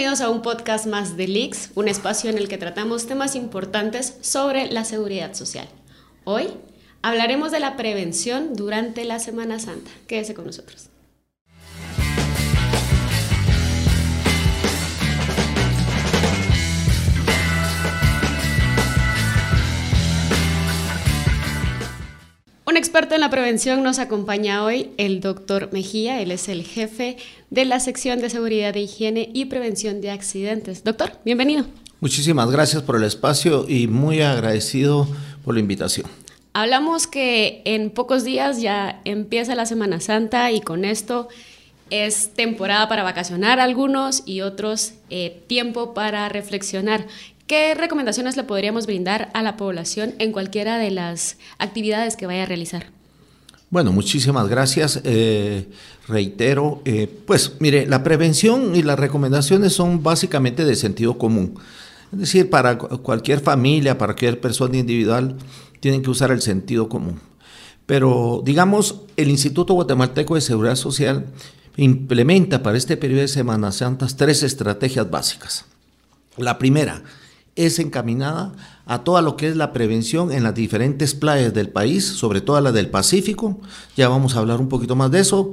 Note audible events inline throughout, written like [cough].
Bienvenidos a un podcast más de Leaks, un espacio en el que tratamos temas importantes sobre la seguridad social. Hoy hablaremos de la prevención durante la Semana Santa. Quédese con nosotros. Un experto en la prevención nos acompaña hoy, el doctor Mejía. Él es el jefe de la sección de seguridad de higiene y prevención de accidentes. Doctor, bienvenido. Muchísimas gracias por el espacio y muy agradecido por la invitación. Hablamos que en pocos días ya empieza la Semana Santa y con esto es temporada para vacacionar algunos y otros eh, tiempo para reflexionar. ¿Qué recomendaciones le podríamos brindar a la población en cualquiera de las actividades que vaya a realizar? Bueno, muchísimas gracias. Eh, reitero, eh, pues mire, la prevención y las recomendaciones son básicamente de sentido común. Es decir, para cualquier familia, para cualquier persona individual, tienen que usar el sentido común. Pero, digamos, el Instituto Guatemalteco de Seguridad Social implementa para este periodo de Semanas Santas tres estrategias básicas. La primera, es encaminada a todo lo que es la prevención en las diferentes playas del país, sobre todo la del Pacífico, ya vamos a hablar un poquito más de eso,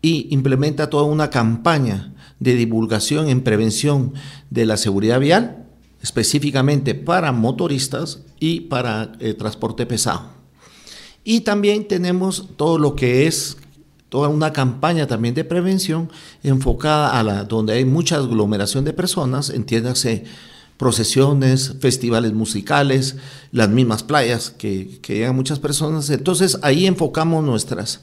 y implementa toda una campaña de divulgación en prevención de la seguridad vial, específicamente para motoristas y para eh, transporte pesado. Y también tenemos todo lo que es toda una campaña también de prevención enfocada a donde hay mucha aglomeración de personas, entiéndase procesiones, festivales musicales, las mismas playas que, llegan muchas personas. Entonces ahí enfocamos nuestras,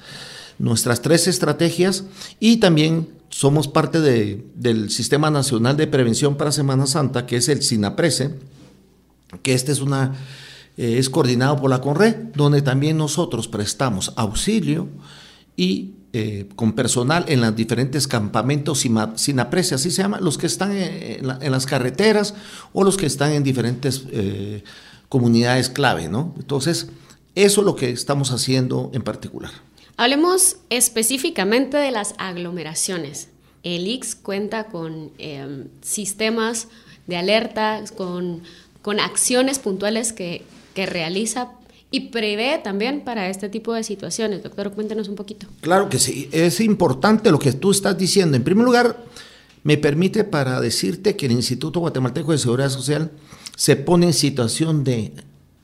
nuestras tres estrategias y también somos parte del Sistema Nacional de Prevención para Semana Santa, que es el SINAPRESE, que este es una eh, es coordinado por la CONRE, donde también nosotros prestamos auxilio y eh, con personal en los diferentes campamentos sin, aprecia, así se llama, los que están en, las carreteras o los que están en diferentes eh, comunidades clave, ¿no? Entonces, eso es lo que estamos haciendo en particular. Hablemos específicamente de las aglomeraciones. El IX cuenta con em, sistemas de alerta, con, con acciones puntuales que, que realiza y prevé también para este tipo de situaciones. Doctor, cuéntenos un poquito. Claro que sí, es importante lo que tú estás diciendo. En primer lugar, me permite para decirte que el Instituto Guatemalteco de Seguridad Social se pone en situación de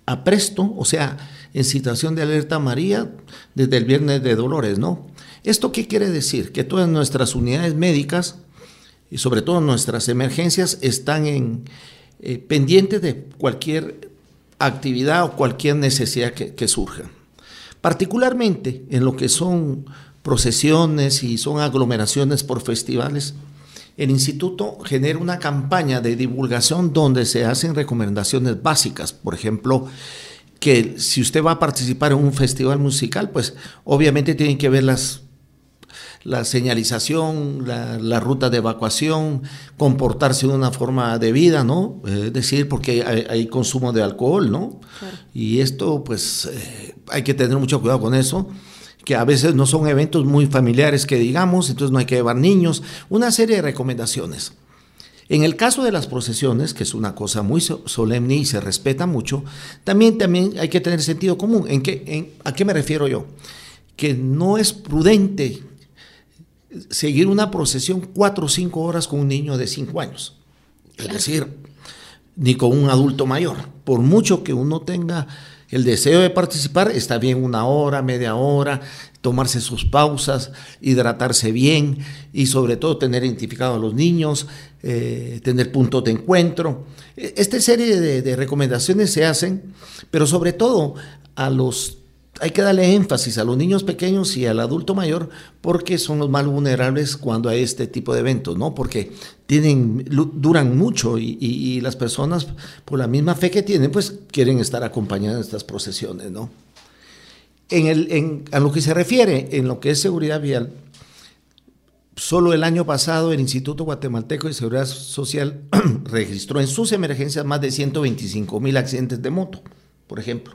apresto, o sea, en situación de alerta María desde el viernes de Dolores, ¿no? ¿Esto qué quiere decir? Que todas nuestras unidades médicas y sobre todo nuestras emergencias están en, eh, pendientes de cualquier actividad o cualquier necesidad que, surja. Particularmente en lo que son procesiones y son aglomeraciones por festivales, el instituto genera una campaña de divulgación donde se hacen recomendaciones básicas. Por ejemplo, que si usted va a participar en un festival musical, pues obviamente tiene que ver las la señalización, la, ruta de evacuación, comportarse de una forma debida, ¿no? Es decir, porque hay, consumo de alcohol, ¿no? Y esto, pues, eh, hay que tener mucho cuidado con eso que a veces no son eventos muy familiares que digamos, entonces no hay que llevar niños, una serie de recomendaciones. En el caso de las procesiones, que es una cosa muy solemne y se respeta mucho, también, también hay que tener sentido común. ¿En qué, en, ¿A qué me refiero yo? Que no es prudente seguir una procesión cuatro o cinco horas con un niño de cinco años. Es decir, ni con un adulto mayor. Por mucho que uno tenga el deseo de participar, está bien una hora, media hora, tomarse sus pausas, hidratarse bien y sobre todo tener identificado a los niños, eh, tener puntos de encuentro. E, esta serie de, de recomendaciones se hacen, pero sobre todo a los hay que darle énfasis a los niños pequeños y al adulto mayor porque son los más vulnerables cuando hay este tipo de eventos, ¿no? Porque tienen, duran mucho y, las personas, por la misma fe que tienen, pues quieren estar acompañadas en estas procesiones, ¿no? En a lo que se refiere, en lo que es seguridad vial, solo el año pasado el Instituto Guatemalteco de Seguridad Social [clears throat] registró en sus emergencias más de 125 mil accidentes de moto, por ejemplo,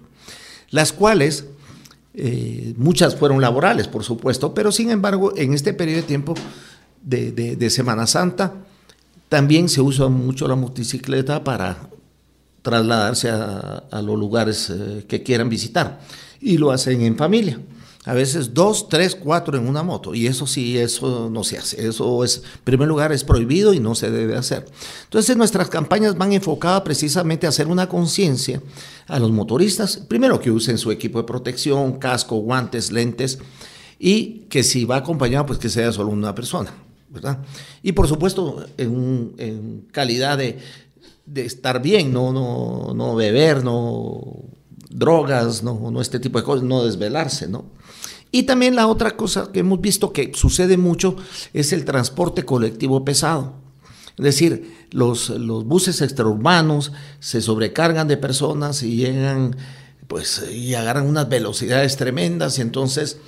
las cuales eh, muchas fueron laborales, por supuesto, pero sin embargo, en este periodo de tiempo de, Semana Santa, También se usa mucho la motocicleta para trasladarse a, los lugares eh, que quieran visitar y lo hacen en familia. A veces dos, tres, cuatro en una moto. Y eso sí, eso no se hace. Eso es, en primer lugar, es prohibido y no se debe hacer. Entonces nuestras campañas van enfocadas precisamente a hacer una conciencia a los motoristas. Primero que usen su equipo de protección, casco, guantes, lentes. Y que si va acompañado, pues que sea solo una persona. ¿verdad? Y por supuesto, en, calidad de, de estar bien, no, no, no beber, no drogas, no, no este tipo de cosas, no desvelarse, ¿no? Y también la otra cosa que hemos visto que sucede mucho es el transporte colectivo pesado. Es decir, los, los buses extraurbanos se sobrecargan de personas y llegan, pues, y agarran unas velocidades tremendas y entonces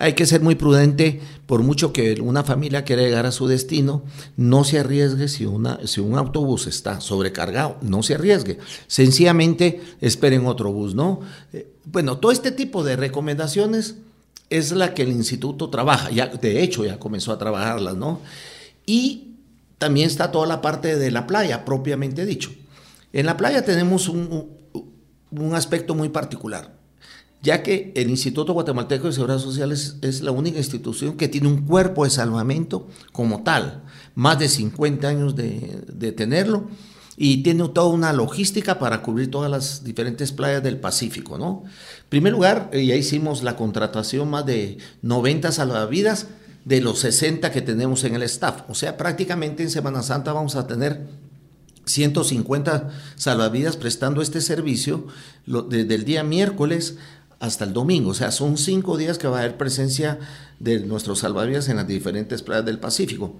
hay que ser muy prudente, por mucho que una familia quiera llegar a su destino, no se arriesgue si, una, si un autobús está sobrecargado, no se arriesgue. Sencillamente esperen otro bus, ¿no? Eh, bueno, todo este tipo de recomendaciones es la que el instituto trabaja, ya, de hecho ya comenzó a trabajarlas, ¿no? Y también está toda la parte de la playa, propiamente dicho. En la playa tenemos un, un aspecto muy particular ya que el Instituto Guatemalteco de Seguridad Social es, la única institución que tiene un cuerpo de salvamento como tal, más de 50 años de, tenerlo, y tiene toda una logística para cubrir todas las diferentes playas del Pacífico, ¿no? En primer lugar, eh, ya hicimos la contratación más de 90 salvavidas de los 60 que tenemos en el staff, o sea, prácticamente en Semana Santa vamos a tener 150 salvavidas prestando este servicio desde el día miércoles hasta el domingo. O sea, son cinco días que va a haber presencia de nuestros salvavidas en las diferentes playas del Pacífico.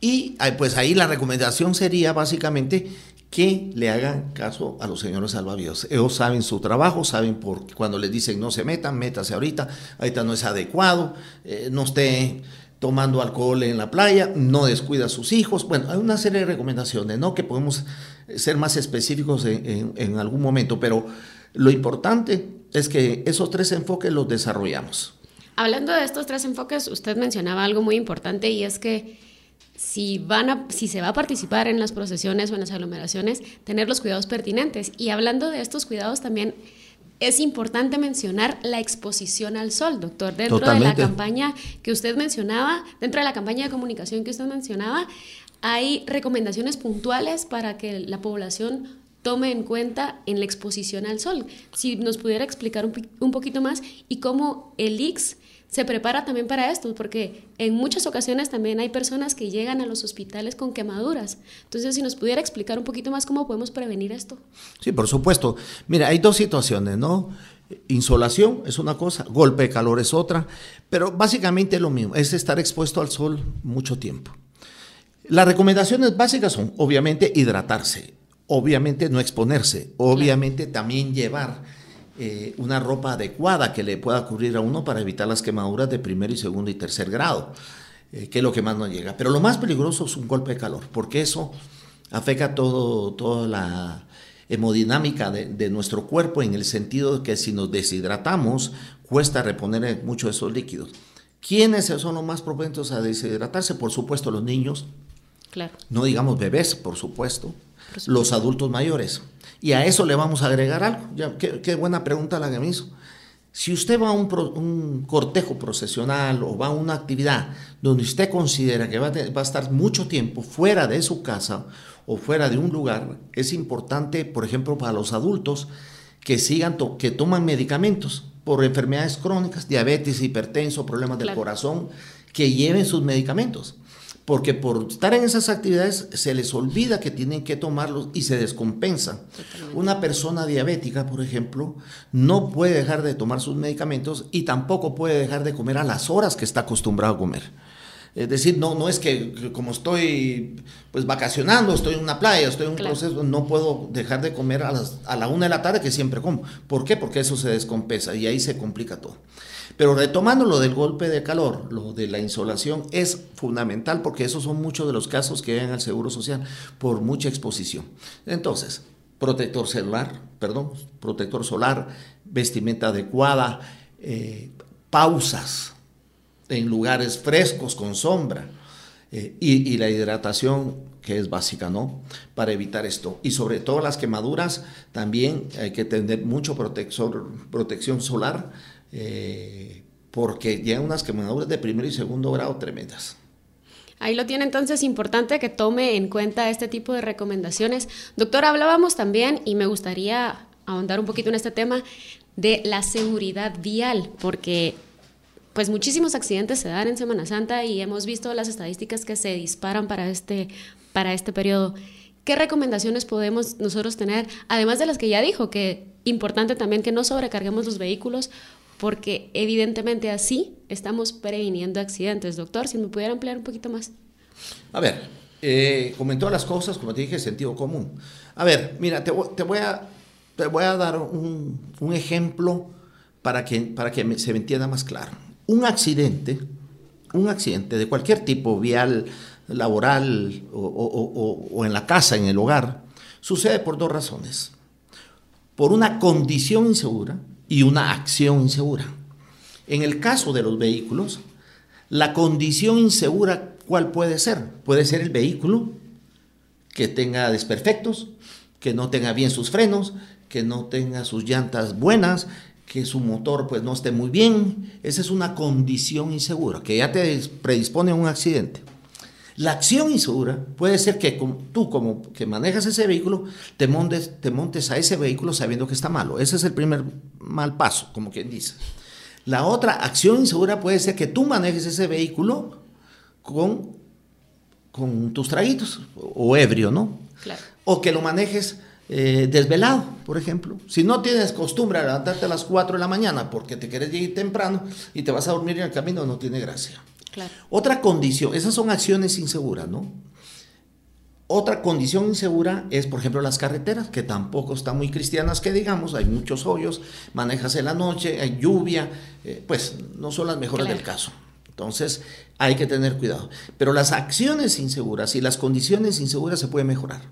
Y pues ahí la recomendación sería básicamente que le hagan caso a los señores salvavidas. Ellos saben su trabajo, saben por cuando les dicen no se metan, métase ahorita, ahorita no es adecuado, eh, no esté tomando alcohol en la playa, no descuida a sus hijos. Bueno, hay una serie de recomendaciones, ¿no? Que podemos ser más específicos en, en algún momento, pero lo importante es que esos tres enfoques los desarrollamos. Hablando de estos tres enfoques, usted mencionaba algo muy importante y es que si, van a, si se va a participar en las procesiones o en las aglomeraciones, tener los cuidados pertinentes. Y hablando de estos cuidados también es importante mencionar la exposición al sol, doctor. Dentro de la campaña que usted mencionaba, dentro de la campaña de comunicación que usted mencionaba, hay recomendaciones puntuales para que la población tome en cuenta en la exposición al sol. Si nos pudiera explicar un, poquito más y cómo el IX se prepara también para esto, porque en muchas ocasiones también hay personas que llegan a los hospitales con quemaduras. Entonces, si nos pudiera explicar un poquito más cómo podemos prevenir esto. Sí, por supuesto. Mira, hay dos situaciones, ¿no? Insolación es una cosa, golpe de calor es otra, pero básicamente lo mismo, es estar expuesto al sol mucho tiempo. Las recomendaciones básicas son, obviamente, hidratarse obviamente no exponerse, obviamente también llevar eh, una ropa adecuada que le pueda cubrir a uno para evitar las quemaduras de primer y segundo y tercer grado, eh, que es lo que más nos llega. Pero lo más peligroso es un golpe de calor, porque eso afecta todo, toda la hemodinámica de, nuestro cuerpo en el sentido de que si nos deshidratamos, cuesta reponer mucho de esos líquidos. ¿Quiénes son los más propensos a deshidratarse? Por supuesto, los niños. Claro. No digamos bebés, por supuesto los adultos mayores. Y a eso le vamos a agregar algo. Ya, qué, buena pregunta la que me hizo. Si usted va a un, cortejo procesional o va a una actividad donde usted considera que va a, estar mucho tiempo fuera de su casa o fuera de un lugar, es importante, por ejemplo, para los adultos que sigan, que toman medicamentos por enfermedades crónicas, diabetes, hipertenso, problemas del corazón, que lleven sus medicamentos porque por estar en esas actividades se les olvida que tienen que tomarlos y se descompensa. Una persona diabética, por ejemplo, no puede dejar de tomar sus medicamentos y tampoco puede dejar de comer a las horas que está acostumbrado a comer. Es decir, no, no es que, como estoy pues vacacionando, estoy en una playa, estoy en un proceso, no puedo dejar de comer a, las, a la una de la tarde que siempre como. ¿Por qué? Porque eso se descompensa y ahí se complica todo. Pero retomando lo del golpe de calor, lo de la insolación, es fundamental porque esos son muchos de los casos que llegan al Seguro Social por mucha exposición. Entonces, protector celular, perdón, protector solar, vestimenta adecuada, eh, pausas en lugares frescos con sombra eh, y, la hidratación que es básica, ¿no? Para evitar esto. Y sobre todo las quemaduras, también hay que tener mucho protector, protección solar, eh, porque llegan unas quemaduras de primero y segundo grado tremendas. Ahí lo tiene entonces importante que tome en cuenta este tipo de recomendaciones. Doctor, hablábamos también, y me gustaría ahondar un poquito en este tema, de la seguridad vial, porque pues muchísimos accidentes se dan en Semana Santa y hemos visto las estadísticas que se disparan para este, para este periodo. ¿Qué recomendaciones podemos nosotros tener? Además de las que ya dijo, que importante también que no sobrecarguemos los vehículos, porque evidentemente así estamos previniendo accidentes. Doctor, si me pudiera ampliar un poquito más. A ver, eh, comentó las cosas, como te dije, sentido común. A ver, mira, te, voy, a, te voy a dar un, un ejemplo para que, para que se me entienda más claro. Un accidente, un accidente de cualquier tipo, vial, laboral o, en la casa, en el hogar, sucede por dos razones. Por una condición insegura y una acción insegura. En el caso de los vehículos, la condición insegura, ¿cuál puede ser? Puede ser el vehículo que tenga desperfectos, que no tenga bien sus frenos, que no tenga sus llantas buenas, que su motor pues no esté muy bien, esa es una condición insegura, que ya te predispone a un accidente. La acción insegura puede ser que tú como que manejas ese vehículo, te montes, te montes a ese vehículo sabiendo que está malo. Ese es el primer mal paso, como quien dice. La otra acción insegura puede ser que tú manejes ese vehículo con, con tus traguitos o ebrio, ¿no? Claro. O que lo manejes eh, desvelado, por ejemplo. Si no tienes costumbre a levantarte a las 4 de la mañana porque te quieres ir temprano y te vas a dormir en el camino, no tiene gracia. Otra condición, esas son acciones inseguras, ¿no? Otra condición insegura es, por ejemplo, las carreteras, que tampoco están muy cristianas, que digamos, hay muchos hoyos, manejas en la noche, hay lluvia, eh, pues no son las mejores del caso. Entonces hay que tener cuidado. Pero las acciones inseguras y las condiciones inseguras se pueden mejorar.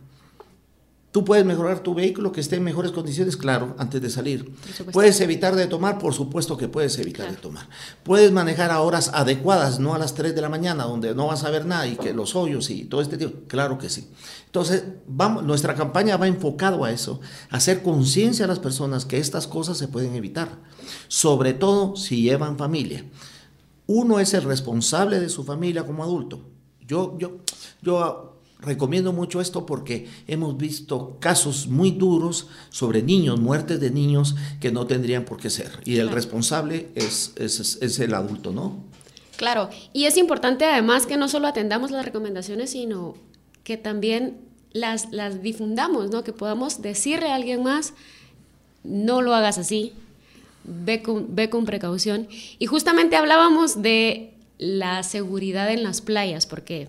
Tú puedes mejorar tu vehículo que esté en mejores condiciones, claro, antes de salir. Puedes evitar de tomar, por supuesto que puedes evitar de tomar. Puedes manejar a horas adecuadas, no a las 3 de la mañana, donde no vas a ver nada y que los hoyos y todo este tipo. Claro que sí. Entonces, vamos, nuestra campaña va enfocado a eso, a hacer conciencia a las personas que estas cosas se pueden evitar, sobre todo si llevan familia. Uno es el responsable de su familia como adulto. Yo, yo, yo Recomiendo mucho esto porque hemos visto casos muy duros sobre niños, muertes de niños que no tendrían por qué ser. Y el responsable es, es, el adulto, ¿no? Claro, y es importante además que no solo atendamos las recomendaciones, sino que también las, las difundamos, ¿no? Que podamos decirle a alguien más, no lo hagas así, ve con, ve con precaución. Y justamente hablábamos de la seguridad en las playas, porque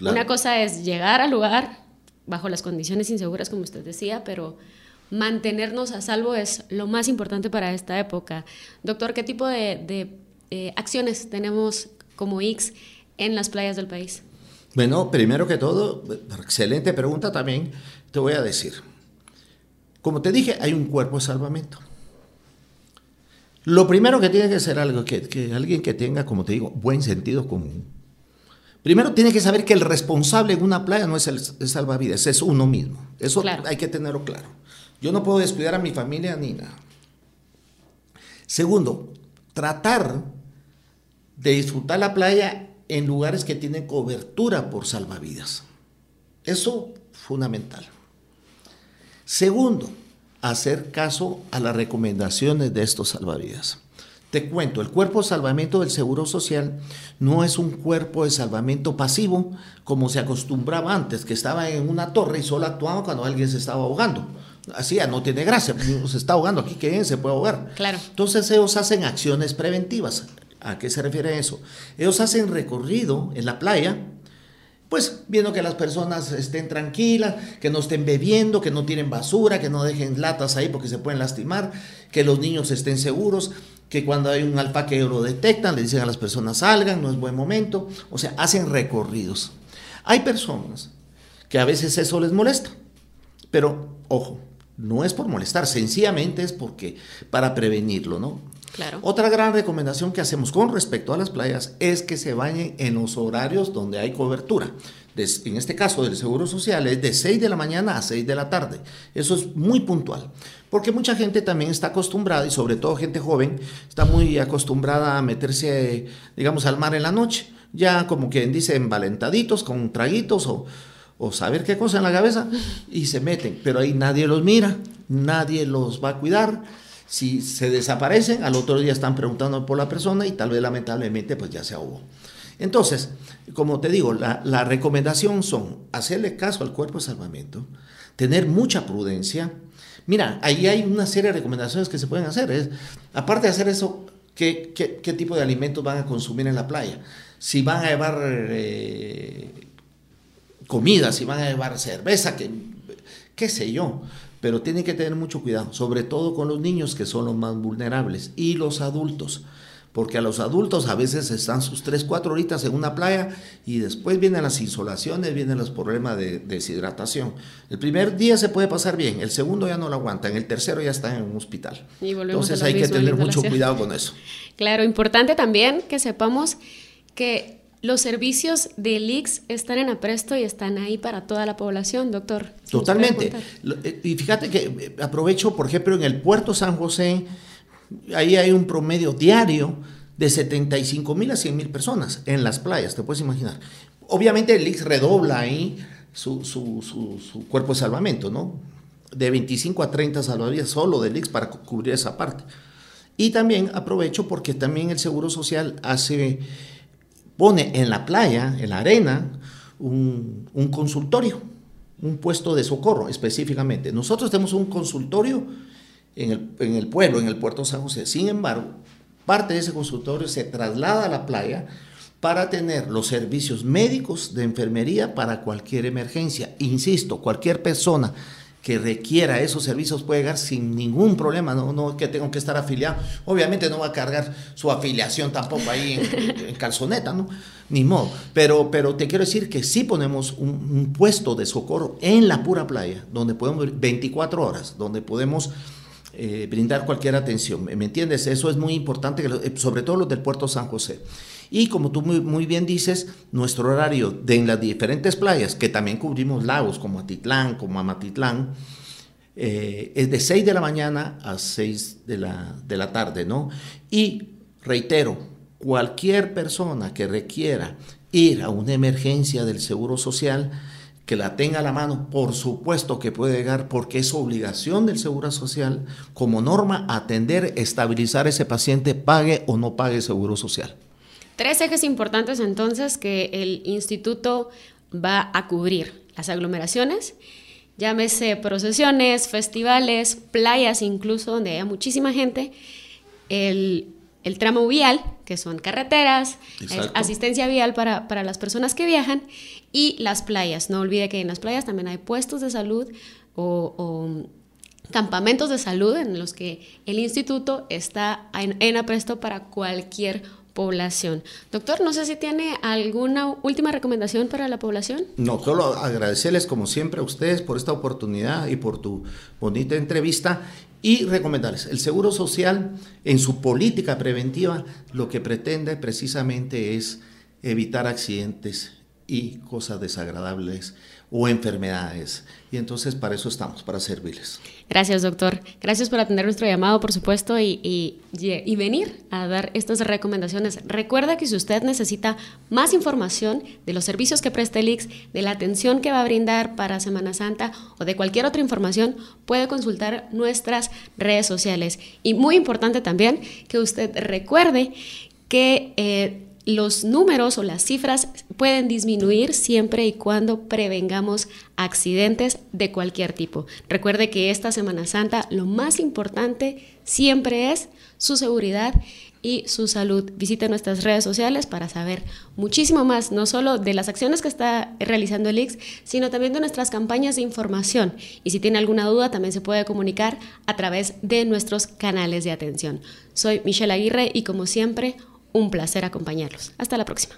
una cosa es llegar al lugar bajo las condiciones inseguras, como usted decía, pero mantenernos a salvo es lo más importante para esta época. Doctor, ¿qué tipo de, eh, acciones tenemos como X en las playas del país? Bueno, primero que todo, excelente pregunta también, te voy a decir. Como te dije, hay un cuerpo de salvamento. Lo primero que tiene que ser algo que, que alguien que tenga, como te digo, buen sentido común Primero tiene que saber que el responsable en una playa no es el, salvavidas, es uno mismo. Eso hay que tenerlo claro. Yo no puedo descuidar a mi familia ni nada. Segundo, tratar de disfrutar la playa en lugares que tienen cobertura por salvavidas. Eso fundamental. Segundo, hacer caso a las recomendaciones de estos salvavidas. Te cuento, el cuerpo de salvamento del Seguro Social no es un cuerpo de salvamento pasivo como se acostumbraba antes, que estaba en una torre y solo actuaba cuando alguien se estaba ahogando. Así ya no tiene gracia, se está ahogando aquí, que se puede ahogar. Claro. Entonces ellos hacen acciones preventivas. ¿A qué se refiere eso? Ellos hacen recorrido en la playa, pues viendo que las personas estén tranquilas, que no estén bebiendo, que no tiren basura, que no dejen latas ahí porque se pueden lastimar, que los niños estén seguros que cuando hay un alfaque lo detectan, le dicen a las personas salgan, no es buen momento, o sea, hacen recorridos. Hay personas que a veces eso les molesta, pero ojo, no es por molestar, sencillamente es porque para prevenirlo, ¿no? Claro. Otra gran recomendación que hacemos con respecto a las playas es que se bañen en los horarios donde hay cobertura. en este caso del Seguro Social es de 6 de la mañana a 6 de la tarde. Eso es muy puntual, porque mucha gente también está acostumbrada, y sobre todo gente joven, está muy acostumbrada a meterse, digamos, al mar en la noche, ya como quien dice, envalentaditos, con traguitos o, o saber qué cosa en la cabeza, y se meten, pero ahí nadie los mira, nadie los va a cuidar si se desaparecen, al otro día están preguntando por la persona y tal vez lamentablemente pues ya se ahogó. Entonces, como te digo, la, recomendación son hacerle caso al cuerpo de salvamento, tener mucha prudencia. Mira, ahí hay una serie de recomendaciones que se pueden hacer. Es, aparte de hacer eso, ¿qué, qué, qué tipo de alimentos van a consumir en la playa? Si van a llevar eh, comida, si van a llevar cerveza, qué sé yo pero tienen que tener mucho cuidado, sobre todo con los niños que son los más vulnerables y los adultos, porque a los adultos a veces están sus 3, 4 horitas en una playa y después vienen las insolaciones, vienen los problemas de deshidratación. El primer día se puede pasar bien, el segundo ya no lo aguantan, el tercero ya está en un hospital. Entonces hay que tener mucho cuidado con eso. Claro, importante también que sepamos que los servicios del IX están en apresto y están ahí para toda la población, doctor. Totalmente. Eh, y fíjate que eh, aprovecho, por ejemplo, en el puerto San José, ahí hay un promedio diario de 75 mil a 100 mil personas en las playas, te puedes imaginar. Obviamente el IX redobla ahí su, su, cuerpo de salvamento, ¿no? De 25 a 30 salvavidas solo del IX para cubrir esa parte. Y también aprovecho porque también el Seguro Social hace pone en la playa, en la arena, un, consultorio, un puesto de socorro específicamente. Nosotros tenemos un consultorio en el, en el, pueblo, en el puerto San José. Sin embargo, parte de ese consultorio se traslada a la playa para tener los servicios médicos de enfermería para cualquier emergencia. Insisto, cualquier persona que requiera esos servicios puede llegar sin ningún problema, no, no que tengo que estar afiliado. Obviamente no va a cargar su afiliación tampoco ahí en, [laughs] calzoneta, ¿no? Ni modo. Pero, pero te quiero decir que sí ponemos un, puesto de socorro en la pura playa, donde podemos, 24 horas, donde podemos eh, brindar cualquier atención. ¿Me entiendes? Eso es muy importante, sobre todo los del puerto San José. Y como tú muy, bien dices, nuestro horario de en las diferentes playas, que también cubrimos lagos como Atitlán, como Amatitlán, eh, es de 6 de la mañana a 6 de la, de la tarde, ¿no? Y reitero, cualquier persona que requiera ir a una emergencia del Seguro Social, que la tenga a la mano, por supuesto que puede llegar porque es obligación del Seguro Social como norma atender, estabilizar ese paciente, pague o no pague Seguro Social. Tres ejes importantes entonces que el instituto va a cubrir. Las aglomeraciones, llámese procesiones, festivales, playas incluso, donde haya muchísima gente, el, tramo vial, que son carreteras, asistencia vial para, las personas que viajan, y las playas. No olvide que en las playas también hay puestos de salud o, campamentos de salud en los que el instituto está en, en apresto para cualquier población. Doctor, no sé si tiene alguna última recomendación para la población. No, solo agradecerles como siempre a ustedes por esta oportunidad y por tu bonita entrevista y recomendarles, el Seguro Social en su política preventiva lo que pretende precisamente es evitar accidentes y cosas desagradables o enfermedades. Y entonces para eso estamos, para servirles. Gracias, doctor. Gracias por atender nuestro llamado, por supuesto, y, y, venir a dar estas recomendaciones. Recuerda que si usted necesita más información de los servicios que presta el IX, de la atención que va a brindar para Semana Santa o de cualquier otra información, puede consultar nuestras redes sociales. Y muy importante también que usted recuerde que... Eh, los números o las cifras pueden disminuir siempre y cuando prevengamos accidentes de cualquier tipo. Recuerde que esta Semana Santa lo más importante siempre es su seguridad y su salud. Visite nuestras redes sociales para saber muchísimo más, no solo de las acciones que está realizando el IX, sino también de nuestras campañas de información. Y si tiene alguna duda, también se puede comunicar a través de nuestros canales de atención. Soy Michelle Aguirre y como siempre, un placer acompañarlos. Hasta la próxima.